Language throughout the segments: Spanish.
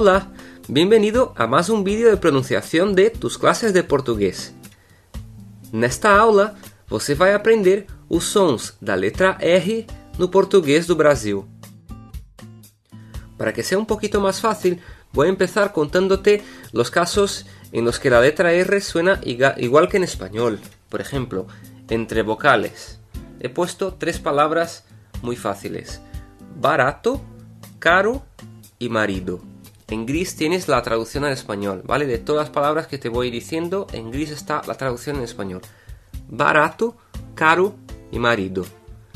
Olá, bem-vindo a mais um vídeo de pronunciação de tus classes de português. Nesta aula, você vai aprender os sons da letra R no português do Brasil. Para que sea un poquito más fácil, voy a empezar contándote los casos en los que la letra R suena igual que en español. Por ejemplo, entre vocales. He puesto tres palabras muy fáciles. Barato, caro y marido. En gris tienes la traducción al español, ¿vale? De todas las palabras que te voy diciendo, en gris está la traducción en español. Barato, caro y marido.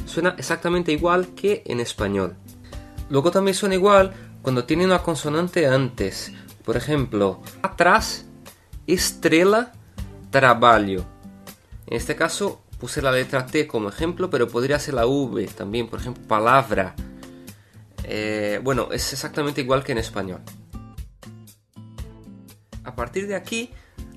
Suena exactamente igual que en español. Luego también suena igual cuando tiene una consonante antes. Por ejemplo, atrás, estrella, trabajo. En este caso puse la letra T como ejemplo, pero podría ser la V también, por ejemplo, palabra. Eh, bueno, es exactamente igual que en español. A partir de aquí,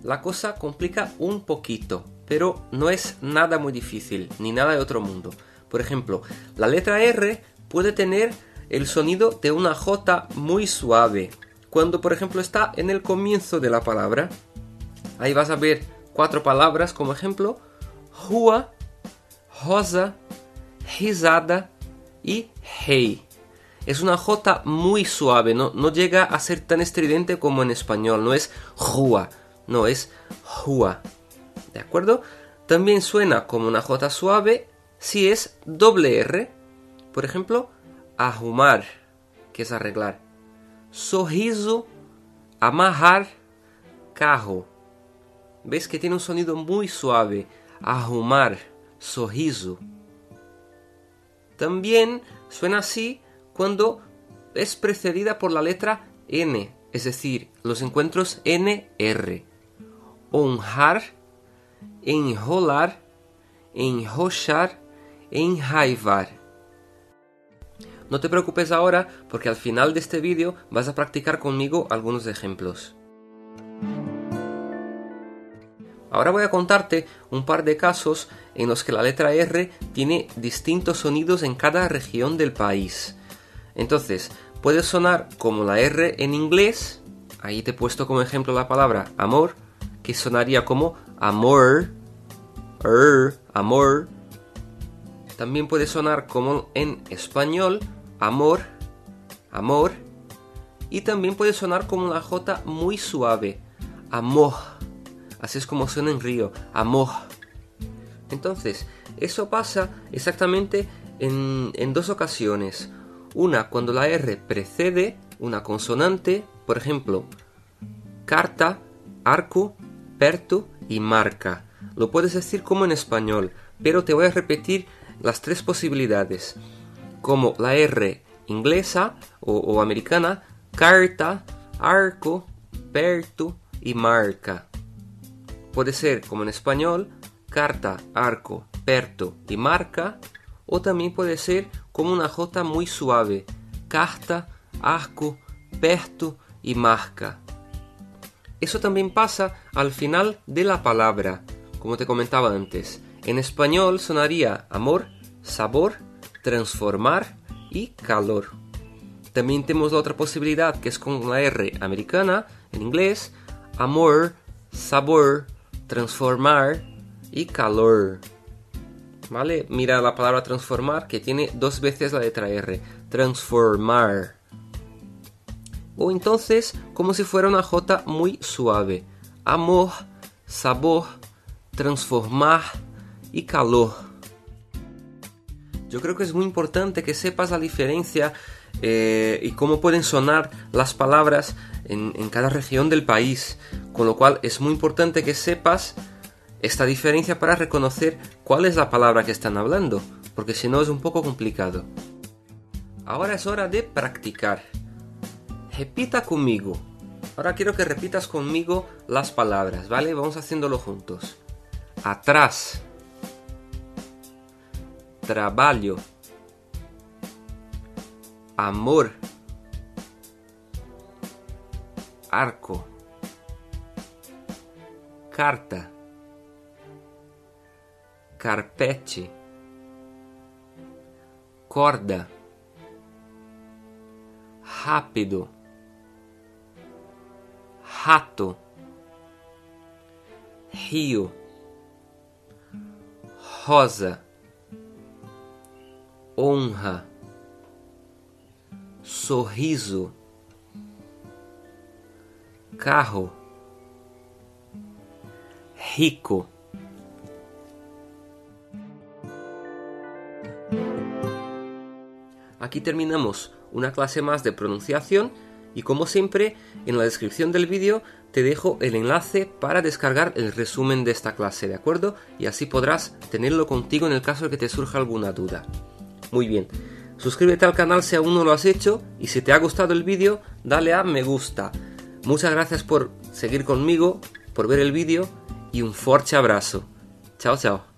la cosa complica un poquito, pero no es nada muy difícil, ni nada de otro mundo. Por ejemplo, la letra R puede tener el sonido de una J muy suave. Cuando, por ejemplo, está en el comienzo de la palabra, ahí vas a ver cuatro palabras como ejemplo: rua, rosa, risada y hey. Es una J muy suave, no, no llega a ser tan estridente como en español, no es rua, no es jua. ¿De acuerdo? También suena como una J suave si es doble R. Por ejemplo, arrumar, que es arreglar. Sorriso, amarrar, carro. ¿Ves que tiene un sonido muy suave? Arrumar, sorriso. También suena así cuando es precedida por la letra N, es decir, los encuentros NR. Honrar, enrolar, enrochar, enraivar. No te preocupes ahora porque al final de este vídeo vas a practicar conmigo algunos ejemplos. Ahora voy a contarte un par de casos en los que la letra R tiene distintos sonidos en cada región del país. Entonces, puede sonar como la R en inglés, ahí te he puesto como ejemplo la palabra amor, que sonaría como amor, er, amor. También puede sonar como en español, amor, amor, y también puede sonar como una J muy suave, amor. Así es como suena en río, amor. Entonces, eso pasa exactamente en, en dos ocasiones. Una cuando la R precede una consonante, por ejemplo, carta, arco, perto y marca. Lo puedes decir como en español, pero te voy a repetir las tres posibilidades como la R inglesa o, americana, carta, arco, perto y marca. Puede ser como en español, carta, arco, perto y marca, o también puede ser como una J muy suave, carta, arco, perto y marca. Eso también pasa al final de la palabra, como te comentaba antes. En español sonaría amor, sabor transformar y calor. También tenemos la otra posibilidad que es con la R americana en inglés, amor, sabor, transformar y calor. ¿Vale? Mira la palabra transformar que tiene dos veces la letra R, transformar. O entonces como si fuera una J muy suave, amor, sabor, transformar y calor. Yo creo que es muy importante que sepas la diferencia eh, y cómo pueden sonar las palabras en, cada región del país. Con lo cual es muy importante que sepas esta diferencia para reconocer cuál es la palabra que están hablando, porque si no es un poco complicado. Ahora es hora de practicar. Repita conmigo. Ahora quiero que repitas conmigo las palabras, ¿vale? Vamos haciéndolo juntos. Atrás trabalho, amor, arco, carta, carpete, corda, rápido, rato, rio, rosa, honra, sorriso, carro, rico. Aquí terminamos una clase más de pronunciación y como siempre en la descripción del vídeo te dejo el enlace para descargar el resumen de esta clase, ¿de acuerdo? Y así podrás tenerlo contigo en el caso de que te surja alguna duda. Muy bien, suscríbete al canal si aún no lo has hecho y si te ha gustado el vídeo dale a me gusta. Muchas gracias por seguir conmigo, por ver el vídeo y un fuerte abrazo. Chao, chao.